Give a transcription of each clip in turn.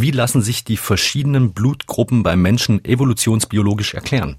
Wie lassen sich die verschiedenen Blutgruppen beim Menschen evolutionsbiologisch erklären?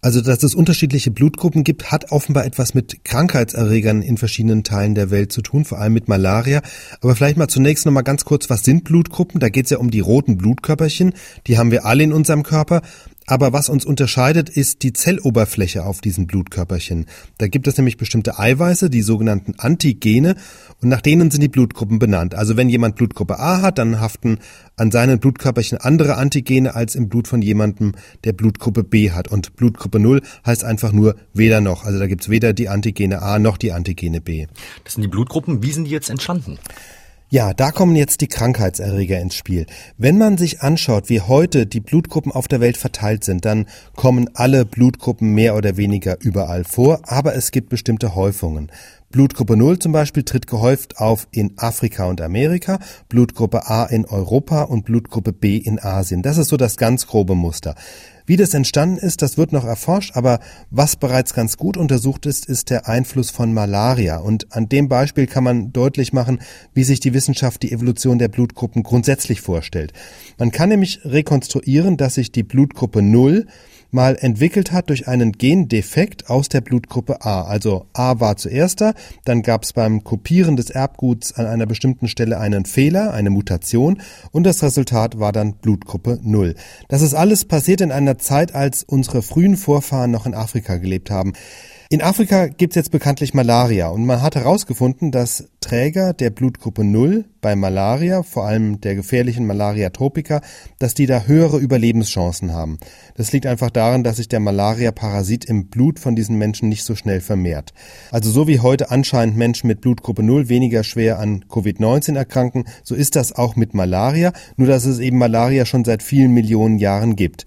Also, dass es unterschiedliche Blutgruppen gibt, hat offenbar etwas mit Krankheitserregern in verschiedenen Teilen der Welt zu tun, vor allem mit Malaria. Aber vielleicht mal zunächst noch mal ganz kurz, was sind Blutgruppen? Da geht es ja um die roten Blutkörperchen. Die haben wir alle in unserem Körper. Aber was uns unterscheidet, ist die Zelloberfläche auf diesen Blutkörperchen. Da gibt es nämlich bestimmte Eiweiße, die sogenannten Antigene, und nach denen sind die Blutgruppen benannt. Also wenn jemand Blutgruppe A hat, dann haften an seinen Blutkörperchen andere Antigene als im Blut von jemandem, der Blutgruppe B hat. Und Blutgruppe 0 heißt einfach nur weder noch. Also da gibt's weder die Antigene A noch die Antigene B. Das sind die Blutgruppen. Wie sind die jetzt entstanden? Ja, da kommen jetzt die Krankheitserreger ins Spiel. Wenn man sich anschaut, wie heute die Blutgruppen auf der Welt verteilt sind, dann kommen alle Blutgruppen mehr oder weniger überall vor, aber es gibt bestimmte Häufungen. Blutgruppe 0 zum Beispiel tritt gehäuft auf in Afrika und Amerika, Blutgruppe A in Europa und Blutgruppe B in Asien. Das ist so das ganz grobe Muster. Wie das entstanden ist, das wird noch erforscht, aber was bereits ganz gut untersucht ist, ist der Einfluss von Malaria. Und an dem Beispiel kann man deutlich machen, wie sich die Wissenschaft die Evolution der Blutgruppen grundsätzlich vorstellt. Man kann nämlich rekonstruieren, dass sich die Blutgruppe 0 mal entwickelt hat durch einen Gendefekt aus der Blutgruppe A. Also A war zuerst da, dann gab es beim Kopieren des Erbguts an einer bestimmten Stelle einen Fehler, eine Mutation und das Resultat war dann Blutgruppe 0. Das ist alles passiert in einer Zeit, als unsere frühen Vorfahren noch in Afrika gelebt haben. In Afrika gibt es jetzt bekanntlich Malaria und man hat herausgefunden, dass Träger der Blutgruppe 0 bei Malaria, vor allem der gefährlichen Malaria tropica, dass die da höhere Überlebenschancen haben. Das liegt einfach daran, dass sich der Malaria-Parasit im Blut von diesen Menschen nicht so schnell vermehrt. Also so wie heute anscheinend Menschen mit Blutgruppe 0 weniger schwer an Covid-19 erkranken, so ist das auch mit Malaria, nur dass es eben Malaria schon seit vielen Millionen Jahren gibt.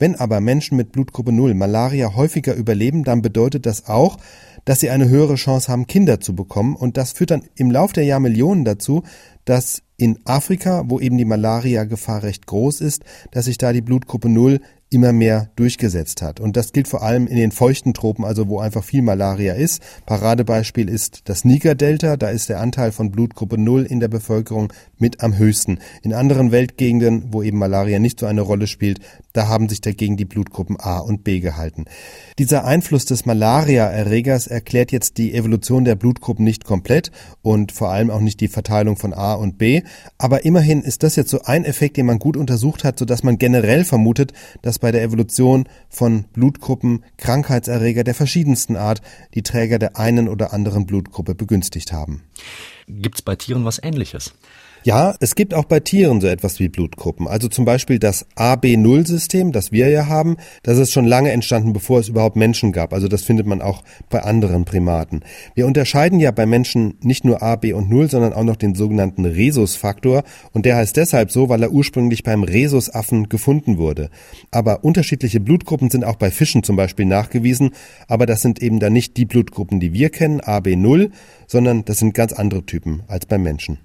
Wenn aber Menschen mit Blutgruppe 0 Malaria häufiger überleben, dann bedeutet das auch, dass sie eine höhere Chance haben, Kinder zu bekommen. Und das führt dann im Lauf der Jahrmillionen dazu, dass in Afrika, wo eben die Malaria-Gefahr recht groß ist, dass sich da die Blutgruppe 0 immer mehr durchgesetzt hat. Und das gilt vor allem in den feuchten Tropen, also wo einfach viel Malaria ist. Paradebeispiel ist das Niger-Delta, da ist der Anteil von Blutgruppe 0 in der Bevölkerung mit am höchsten. In anderen Weltgegenden, wo eben Malaria nicht so eine Rolle spielt, da haben sich dagegen die Blutgruppen A und B gehalten. Dieser Einfluss des Malaria-Erregers erklärt jetzt die Evolution der Blutgruppen nicht komplett und vor allem auch nicht die Verteilung von A und B. Aber immerhin ist das jetzt so ein Effekt, den man gut untersucht hat, sodass man generell vermutet, dass bei der Evolution von Blutgruppen Krankheitserreger der verschiedensten Art die Träger der einen oder anderen Blutgruppe begünstigt haben. Gibt es bei Tieren was Ähnliches? Ja, es gibt auch bei Tieren so etwas wie Blutgruppen. Also zum Beispiel das AB0-System, das wir ja haben, das ist schon lange entstanden, bevor es überhaupt Menschen gab. Also das findet man auch bei anderen Primaten. Wir unterscheiden ja bei Menschen nicht nur A, B und 0, sondern auch noch den sogenannten Rhesusfaktor. Und der heißt deshalb so, weil er ursprünglich beim Rhesusaffen gefunden wurde. Aber unterschiedliche Blutgruppen sind auch bei Fischen zum Beispiel nachgewiesen. Aber das sind eben dann nicht die Blutgruppen, die wir kennen, AB0, sondern das sind ganz andere Typen als beim Menschen.